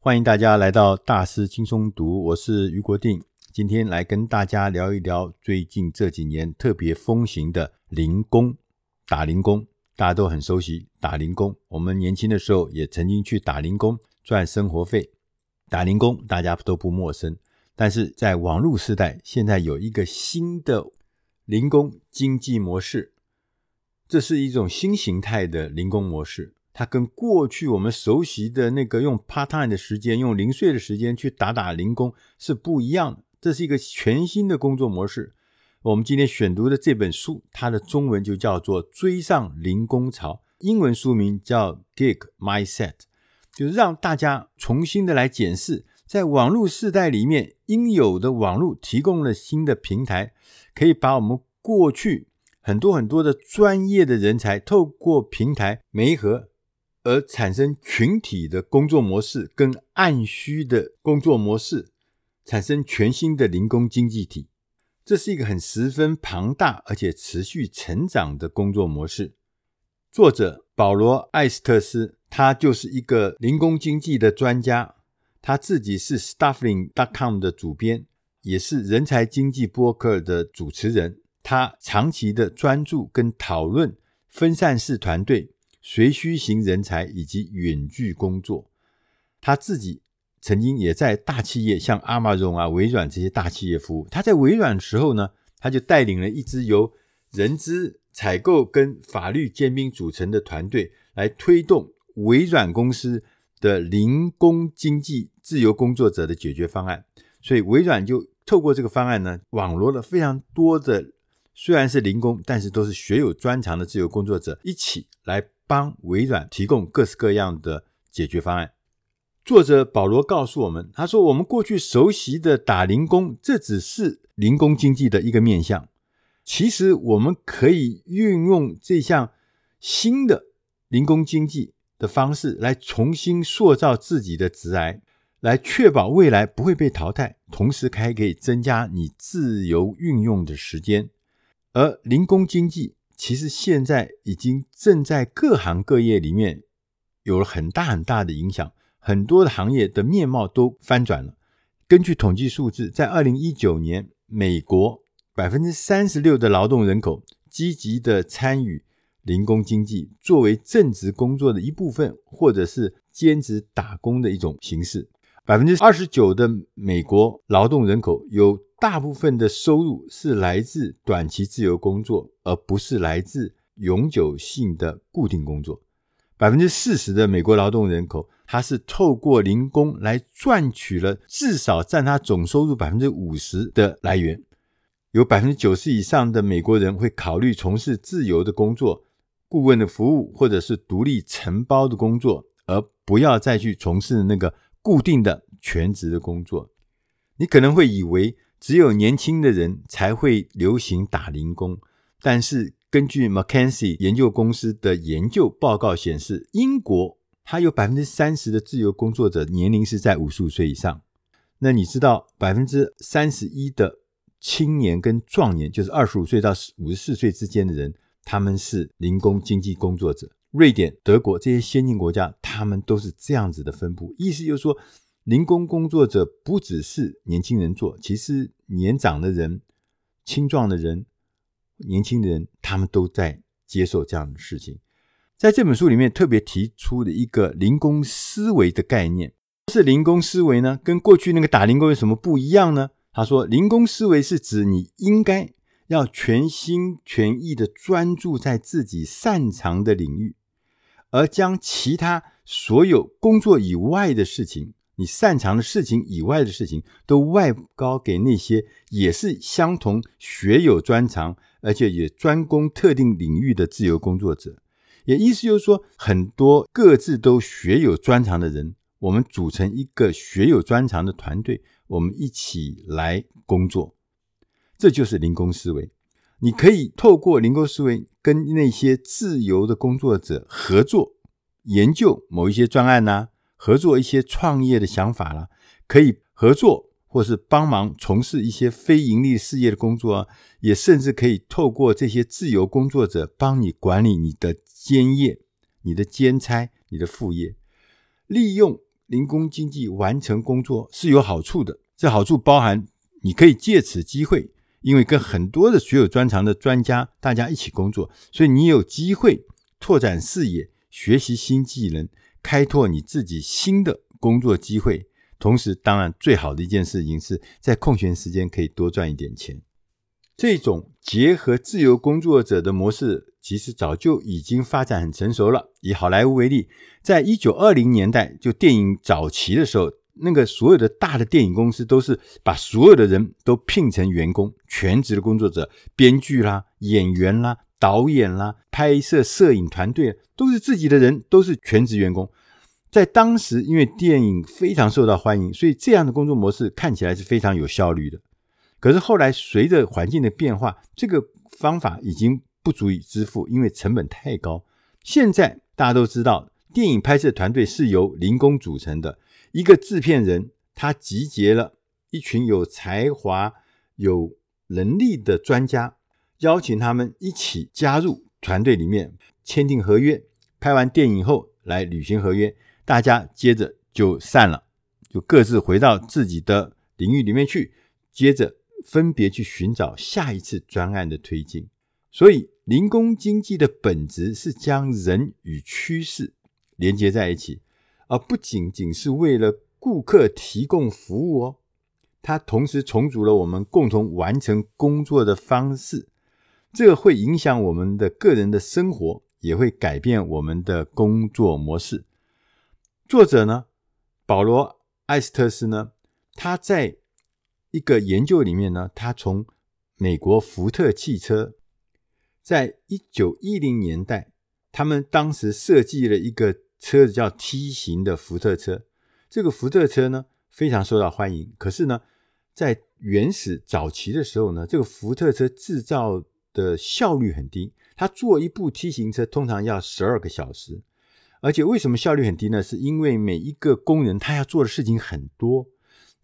欢迎大家来到大师轻松读，我是余国定，今天来跟大家聊一聊最近这几年特别风行的零工，打零工，大家都很熟悉打零工。我们年轻的时候也曾经去打零工赚生活费，打零工大家都不陌生。但是在网络时代，现在有一个新的零工经济模式，这是一种新形态的零工模式。它跟过去我们熟悉的那个用 part time 的时间、用零碎的时间去打打零工是不一样的。这是一个全新的工作模式。我们今天选读的这本书，它的中文就叫做《追上零工潮》，英文书名叫《Gig Mindset》，就是让大家重新的来检视，在网络时代里面应有的网络提供了新的平台，可以把我们过去很多很多的专业的人才透过平台媒合。而产生群体的工作模式跟按需的工作模式，产生全新的零工经济体。这是一个很十分庞大而且持续成长的工作模式。作者保罗·艾斯特斯，他就是一个零工经济的专家，他自己是 Staffing.com 的主编，也是人才经济播客的主持人。他长期的专注跟讨论分散式团队。随需型人才以及远距工作，他自己曾经也在大企业，像 Amazon 啊、微软这些大企业服务。他在微软的时候呢，他就带领了一支由人资、采购跟法律兼并组成的团队，来推动微软公司的零工经济自由工作者的解决方案。所以微软就透过这个方案呢，网罗了非常多的虽然是零工，但是都是学有专长的自由工作者，一起来。帮微软提供各式各样的解决方案。作者保罗告诉我们，他说：“我们过去熟悉的打零工，这只是零工经济的一个面向。其实，我们可以运用这项新的零工经济的方式，来重新塑造自己的职涯，来确保未来不会被淘汰，同时还可以增加你自由运用的时间。而零工经济。”其实现在已经正在各行各业里面有了很大很大的影响，很多的行业的面貌都翻转了。根据统计数字，在二零一九年，美国百分之三十六的劳动人口积极的参与零工经济，作为正职工作的一部分，或者是兼职打工的一种形式。百分之二十九的美国劳动人口有。大部分的收入是来自短期自由工作，而不是来自永久性的固定工作。百分之四十的美国劳动人口，他是透过零工来赚取了至少占他总收入百分之五十的来源。有百分之九十以上的美国人会考虑从事自由的工作、顾问的服务，或者是独立承包的工作，而不要再去从事那个固定的全职的工作。你可能会以为，只有年轻的人才会流行打零工，但是根据 McKenzie 研究公司的研究报告显示，英国它有百分之三十的自由工作者年龄是在五十五岁以上。那你知道百分之三十一的青年跟壮年，就是二十五岁到五十四岁之间的人，他们是零工经济工作者。瑞典、德国这些先进国家，他们都是这样子的分布。意思就是说。零工工作者不只是年轻人做，其实年长的人、青壮的人、年轻人，他们都在接受这样的事情。在这本书里面特别提出的一个零工思维的概念，是零工思维呢，跟过去那个打零工有什么不一样呢？他说，零工思维是指你应该要全心全意的专注在自己擅长的领域，而将其他所有工作以外的事情。你擅长的事情以外的事情，都外包给那些也是相同学有专长，而且也专攻特定领域的自由工作者。也意思就是说，很多各自都学有专长的人，我们组成一个学有专长的团队，我们一起来工作。这就是零工思维。你可以透过零工思维跟那些自由的工作者合作，研究某一些专案呐、合作一些创业的想法啦，可以合作或是帮忙从事一些非盈利事业的工作啊，也甚至可以透过这些自由工作者帮你管理你的兼业、你的兼差、你的副业，利用零工经济完成工作是有好处的。这好处包含，你可以借此机会，因为跟很多的学有专长的专家大家一起工作，所以你有机会拓展视野，学习新技能，开拓你自己新的工作机会。同时，当然最好的一件事情是在空闲时间可以多赚一点钱。这种结合自由工作者的模式，其实早就已经发展很成熟了。以好莱坞为例，在一九二零年代，就电影早期的时候。那个所有的大的电影公司都是把所有的人都聘成员工，全职的工作者，编剧啦、演员啦、导演啦、拍摄摄影团队都是自己的人，都是全职员工。在当时，因为电影非常受到欢迎，所以这样的工作模式看起来是非常有效率的。可是后来随着环境的变化，这个方法已经不足以支付，因为成本太高。现在大家都知道，电影拍摄团队是由零工组成的。一个制片人，他集结了一群有才华、有能力的专家，邀请他们一起加入团队里面，签订合约。拍完电影后来履行合约，大家接着就散了，就各自回到自己的领域里面去，接着分别去寻找下一次专案的推进。所以，零工经济的本质是将人与趋势连接在一起。而不仅仅是为了顾客提供服务哦，它同时重组了我们共同完成工作的方式，这会影响我们的个人的生活，也会改变我们的工作模式。作者呢，保罗·艾斯特斯呢，他在一个研究里面呢，他从美国福特汽车，在一九一零年代，他们当时设计了一个。车子叫 T 型的福特车，这个福特车呢，非常受到欢迎。可是呢，在原始早期的时候呢，这个福特车制造的效率很低，他做一部 T 型车通常要十二个小时。而且为什么效率很低呢？是因为每一个工人他要做的事情很多，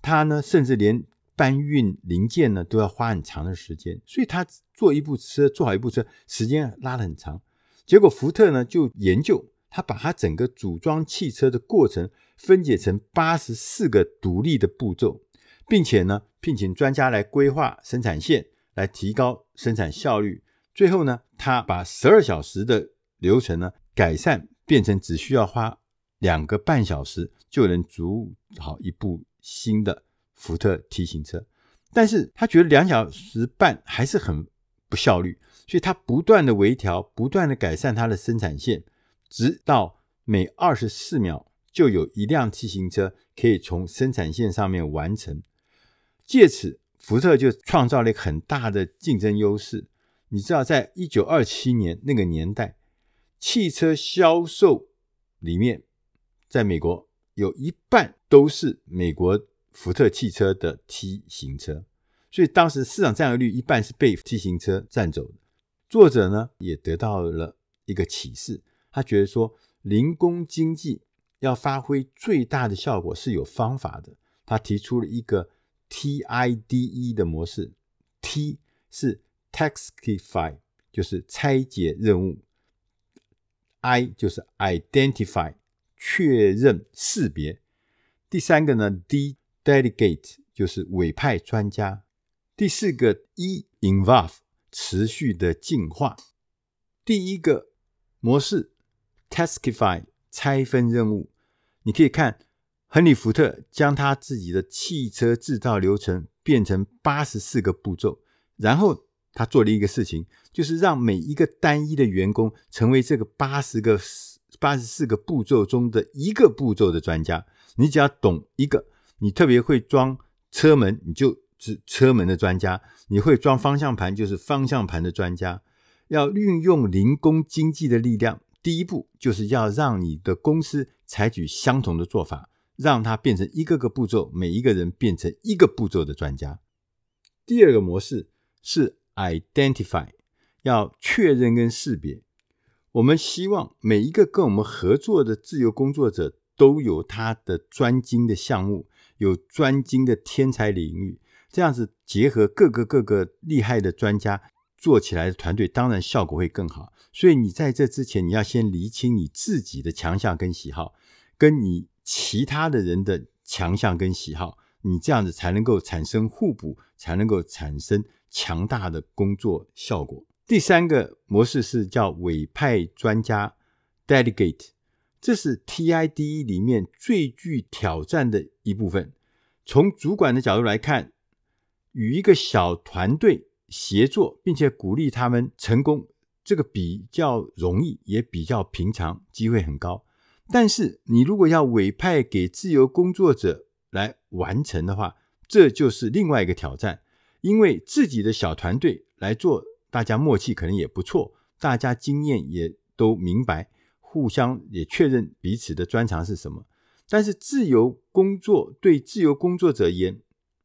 他呢甚至连搬运零件呢都要花很长的时间，所以他做一部车，做好一部车时间拉得很长。结果福特呢就研究。他把他整个组装汽车的过程分解成八十四个独立的步骤，并且呢，聘请专家来规划生产线，来提高生产效率。最后呢，他把十二小时的流程呢改善，变成只需要花两个半小时就能组好一部新的福特 T 型车。但是他觉得两小时半还是很不效率，所以他不断的微调，不断的改善他的生产线。直到每二十四秒就有一辆 T 型车可以从生产线上面完成，借此福特就创造了一个很大的竞争优势。你知道，在一九二七年那个年代，汽车销售里面，在美国有一半都是美国福特汽车的 T 型车，所以当时市场占有率一半是被 T 型车占走的。作者呢也得到了一个启示。他觉得说，零工经济要发挥最大的效果是有方法的。他提出了一个 TIDE 的模式，T 是 Taxify，就是拆解任务；I 就是 Identify，确认识别；第三个呢，D，Delegate，就是委派专家；第四个 E，Involve，持续的进化。第一个模式。Taskify 拆分任务，你可以看亨利·福特将他自己的汽车制造流程变成八十四个步骤，然后他做了一个事情，就是让每一个单一的员工成为这个八十个八十四个步骤中的一个步骤的专家。你只要懂一个，你特别会装车门，你就是车门的专家；你会装方向盘，就是方向盘的专家。要运用零工经济的力量。第一步就是要让你的公司采取相同的做法，让它变成一个个步骤，每一个人变成一个步骤的专家。第二个模式是 identify，要确认跟识别。我们希望每一个跟我们合作的自由工作者都有他的专精的项目，有专精的天才领域，这样子结合各个各个厉害的专家。做起来的团队当然效果会更好，所以你在这之前，你要先厘清你自己的强项跟喜好，跟你其他的人的强项跟喜好，你这样子才能够产生互补，才能够产生强大的工作效果。第三个模式是叫委派专家 （delegate），这是 TID 里面最具挑战的一部分。从主管的角度来看，与一个小团队协作，并且鼓励他们成功，这个比较容易，也比较平常，机会很高。但是，你如果要委派给自由工作者来完成的话，这就是另外一个挑战，因为自己的小团队来做，大家默契可能也不错，大家经验也都明白，互相也确认彼此的专长是什么。但是自由工作对自由工作者而言，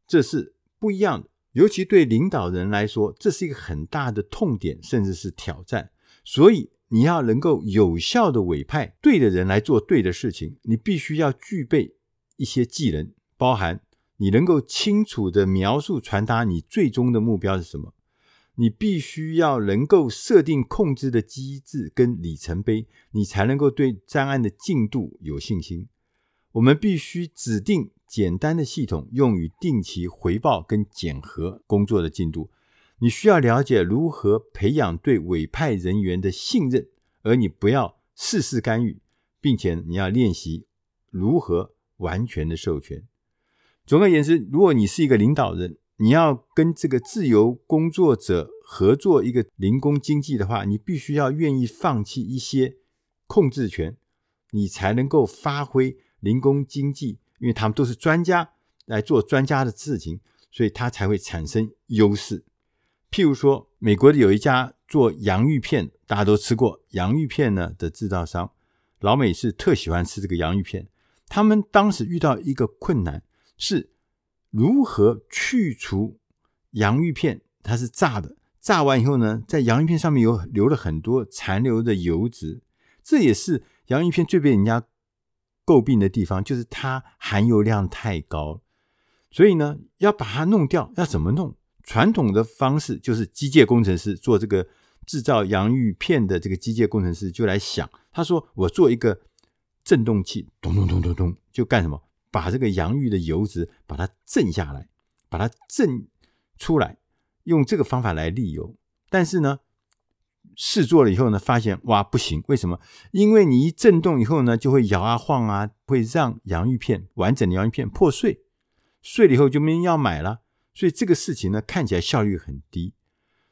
这是不一样的。尤其对领导人来说，这是一个很大的痛点，甚至是挑战。所以你要能够有效的委派对的人来做对的事情，你必须要具备一些技能，包含你能够清楚的描述、传达你最终的目标是什么。你必须要能够设定控制的机制跟里程碑，你才能够对专案的进度有信心。我们必须指定简单的系统，用于定期回报跟检核工作的进度。你需要了解如何培养对委派人员的信任，而你不要事事干预，并且你要练习如何完全的授权。总而言之，如果你是一个领导人，你要跟这个自由工作者合作一个零工经济的话，你必须要愿意放弃一些控制权，你才能够发挥。零工经济，因为他们都是专家来做专家的事情，所以他才会产生优势。譬如说，美国的有一家做洋芋片，大家都吃过洋芋片呢的制造商，老美是特喜欢吃这个洋芋片。他们当时遇到一个困难，是如何去除洋芋片，它是炸的，炸完以后呢，在洋芋片上面有留了很多残留的油脂，这也是洋芋片最被人家。诟病的地方就是它含油量太高，所以呢，要把它弄掉，要怎么弄？传统的方式就是机械工程师做这个制造洋芋片的这个机械工程师就来想，他说：“我做一个震动器，咚咚咚咚咚，就干什么？把这个洋芋的油脂把它震下来，把它震出来，用这个方法来沥油。但是呢。”试做了以后呢，发现哇不行，为什么？因为你一震动以后呢，就会摇啊晃啊，会让洋芋片完整的洋芋片破碎，碎了以后就没人要买了。所以这个事情呢，看起来效率很低。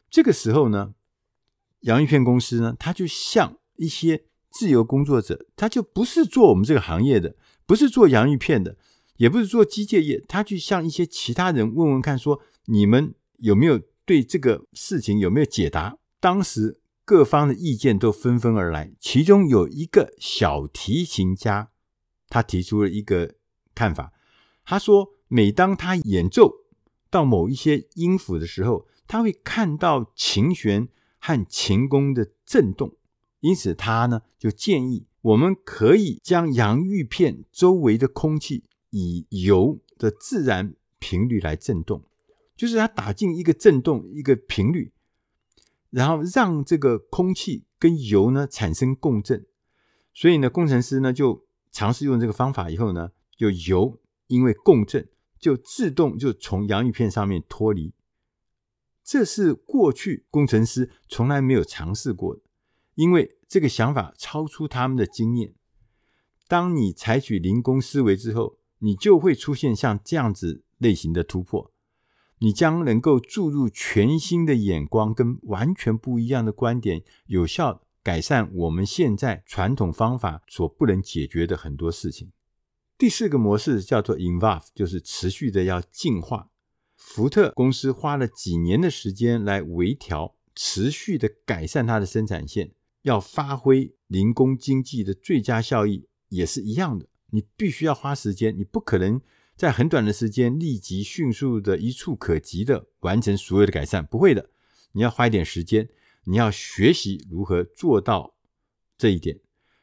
这个时候呢，洋芋片公司呢，他就向一些自由工作者，他就不是做我们这个行业的，不是做洋芋片的，也不是做机械业，他去向一些其他人问问看，说你们有没有对这个事情有没有解答？当时。各方的意见都纷纷而来，其中有一个小提琴家，他提出了一个看法。他说，每当他演奏到某一些音符的时候，他会看到琴弦和琴弓的震动，因此他呢就建议我们可以将洋芋片周围的空气以油的自然频率来震动，就是它打进一个震动一个频率。然后让这个空气跟油呢产生共振，所以呢，工程师呢就尝试用这个方法以后呢，就油因为共振就自动就从洋芋片上面脱离。这是过去工程师从来没有尝试过的，因为这个想法超出他们的经验。当你采取零工思维之后，你就会出现像这样子类型的突破。你将能够注入全新的眼光跟完全不一样的观点，有效改善我们现在传统方法所不能解决的很多事情。第四个模式叫做 Involve，就是持续的要进化。福特公司花了几年的时间来微调，持续的改善它的生产线，要发挥零工经济的最佳效益，也是一样的。你必须要花时间，你不可能。在很短的时间，立即迅速的一触可及的完成所有的改善，不会的。你要花一点时间，你要学习如何做到这一点。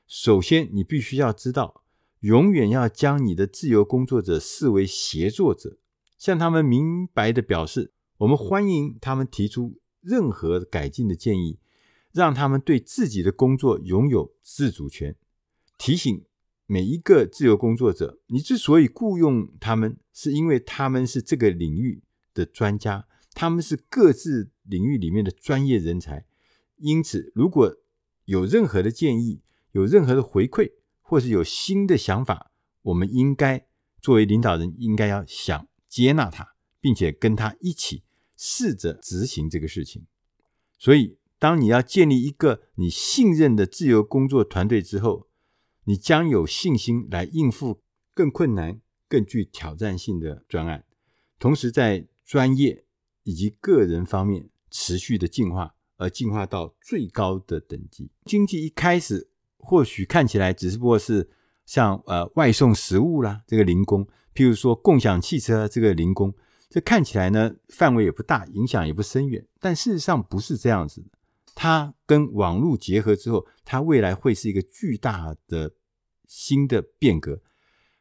首先，你必须要知道，永远要将你的自由工作者视为协作者，向他们明白的表示，我们欢迎他们提出任何改进的建议，让他们对自己的工作拥有自主权。提醒每一个自由工作者，你之所以雇佣他们，是因为他们是这个领域的专家，他们是各自领域里面的专业人才。因此，如果有任何的建议，有任何的回馈，或是有新的想法，我们应该作为领导人，应该要想接纳他，并且跟他一起试着执行这个事情。所以，当你要建立一个你信任的自由工作团队之后，你将有信心来应付更困难、更具挑战性的专案，同时在专业以及个人方面持续的进化，而进化到最高的等级。经济一开始或许看起来只不过是像呃外送食物啦，这个零工，譬如说共享汽车这个零工，这看起来呢范围也不大，影响也不深远，但事实上不是这样子的。它跟网络结合之后，它未来会是一个巨大的新的变革。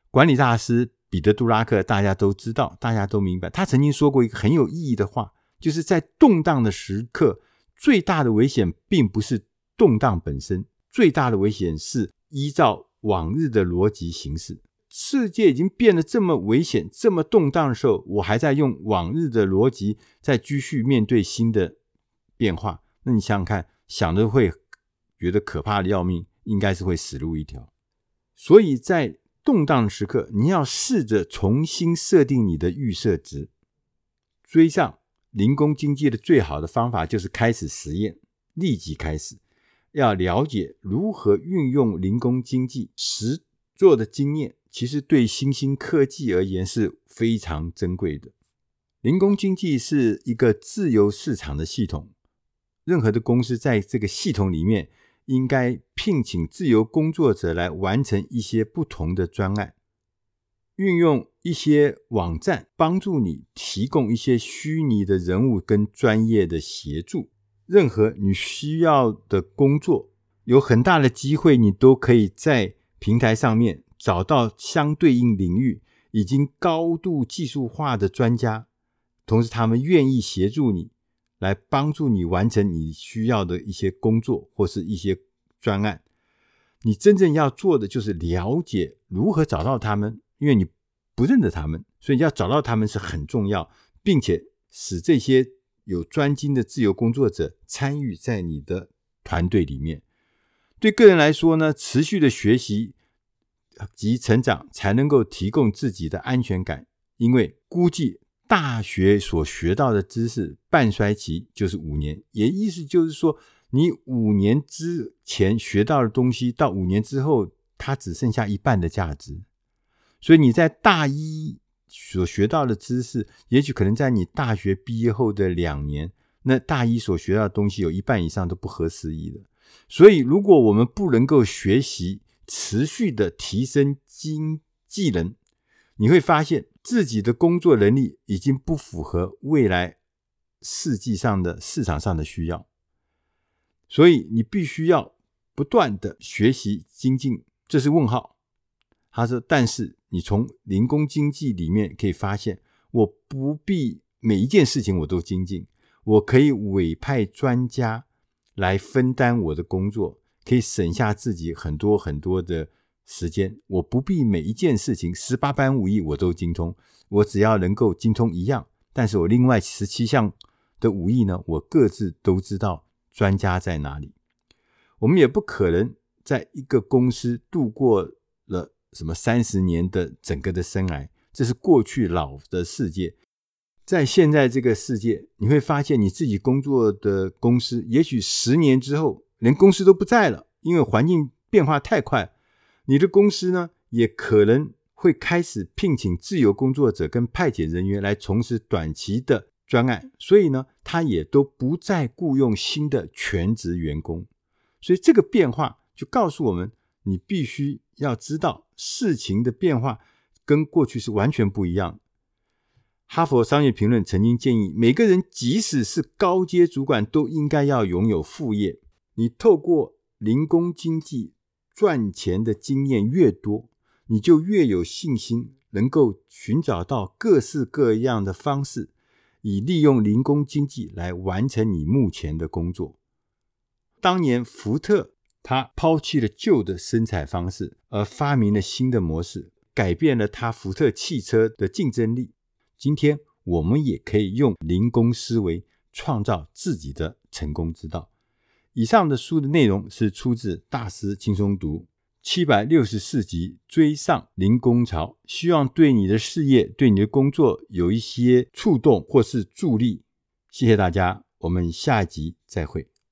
管理大师彼得·杜拉克大家都知道，大家都明白，他曾经说过一个很有意义的话，就是在动荡的时刻，最大的危险并不是动荡本身，最大的危险是依照往日的逻辑行事。世界已经变得这么危险、这么动荡的时候，我还在用往日的逻辑在继续面对新的变化。那你想想看，想着会觉得可怕的要命，应该是会死路一条。所以在动荡的时刻，你要试着重新设定你的预设值。追上零工经济的最好的方法就是开始实验，立即开始。要了解如何运用零工经济实做的经验，其实对新兴科技而言是非常珍贵的。零工经济是一个自由市场的系统。任何的公司在这个系统里面，应该聘请自由工作者来完成一些不同的专案，运用一些网站帮助你提供一些虚拟的人物跟专业的协助。任何你需要的工作，有很大的机会，你都可以在平台上面找到相对应领域已经高度技术化的专家，同时他们愿意协助你。来帮助你完成你需要的一些工作或是一些专案。你真正要做的就是了解如何找到他们，因为你不认得他们，所以要找到他们是很重要，并且使这些有专精的自由工作者参与在你的团队里面。对个人来说呢，持续的学习及成长才能够提供自己的安全感，因为估计。大学所学到的知识半衰期就是五年，也意思就是说，你五年之前学到的东西，到五年之后，它只剩下一半的价值。所以你在大一所学到的知识，也许可能在你大学毕业后的两年，那大一所学到的东西有一半以上都不合时宜了。所以，如果我们不能够学习，持续的提升经技能，你会发现。自己的工作能力已经不符合未来世纪上的市场上的需要，所以你必须要不断的学习精进。这是问号。他说：“但是你从零工经济里面可以发现，我不必每一件事情我都精进，我可以委派专家来分担我的工作，可以省下自己很多很多的。”时间，我不必每一件事情十八般武艺我都精通，我只要能够精通一样，但是我另外十七项的武艺呢，我各自都知道专家在哪里。我们也不可能在一个公司度过了什么三十年的整个的生涯，这是过去老的世界。在现在这个世界，你会发现你自己工作的公司，也许十年之后连公司都不在了，因为环境变化太快。你的公司呢，也可能会开始聘请自由工作者跟派遣人员来从事短期的专案，所以呢，他也都不再雇佣新的全职员工。所以这个变化就告诉我们，你必须要知道事情的变化跟过去是完全不一样。哈佛商业评论曾经建议，每个人即使是高阶主管，都应该要拥有副业。你透过零工经济。赚钱的经验越多，你就越有信心，能够寻找到各式各样的方式，以利用零工经济来完成你目前的工作。当年福特他抛弃了旧的生产方式，而发明了新的模式，改变了他福特汽车的竞争力。今天我们也可以用零工思维，创造自己的成功之道。以上的书的内容是出自《大师轻松读》七百六十四集，追上零工潮，希望对你的事业、对你的工作有一些触动或是助力。谢谢大家，我们下一集再会。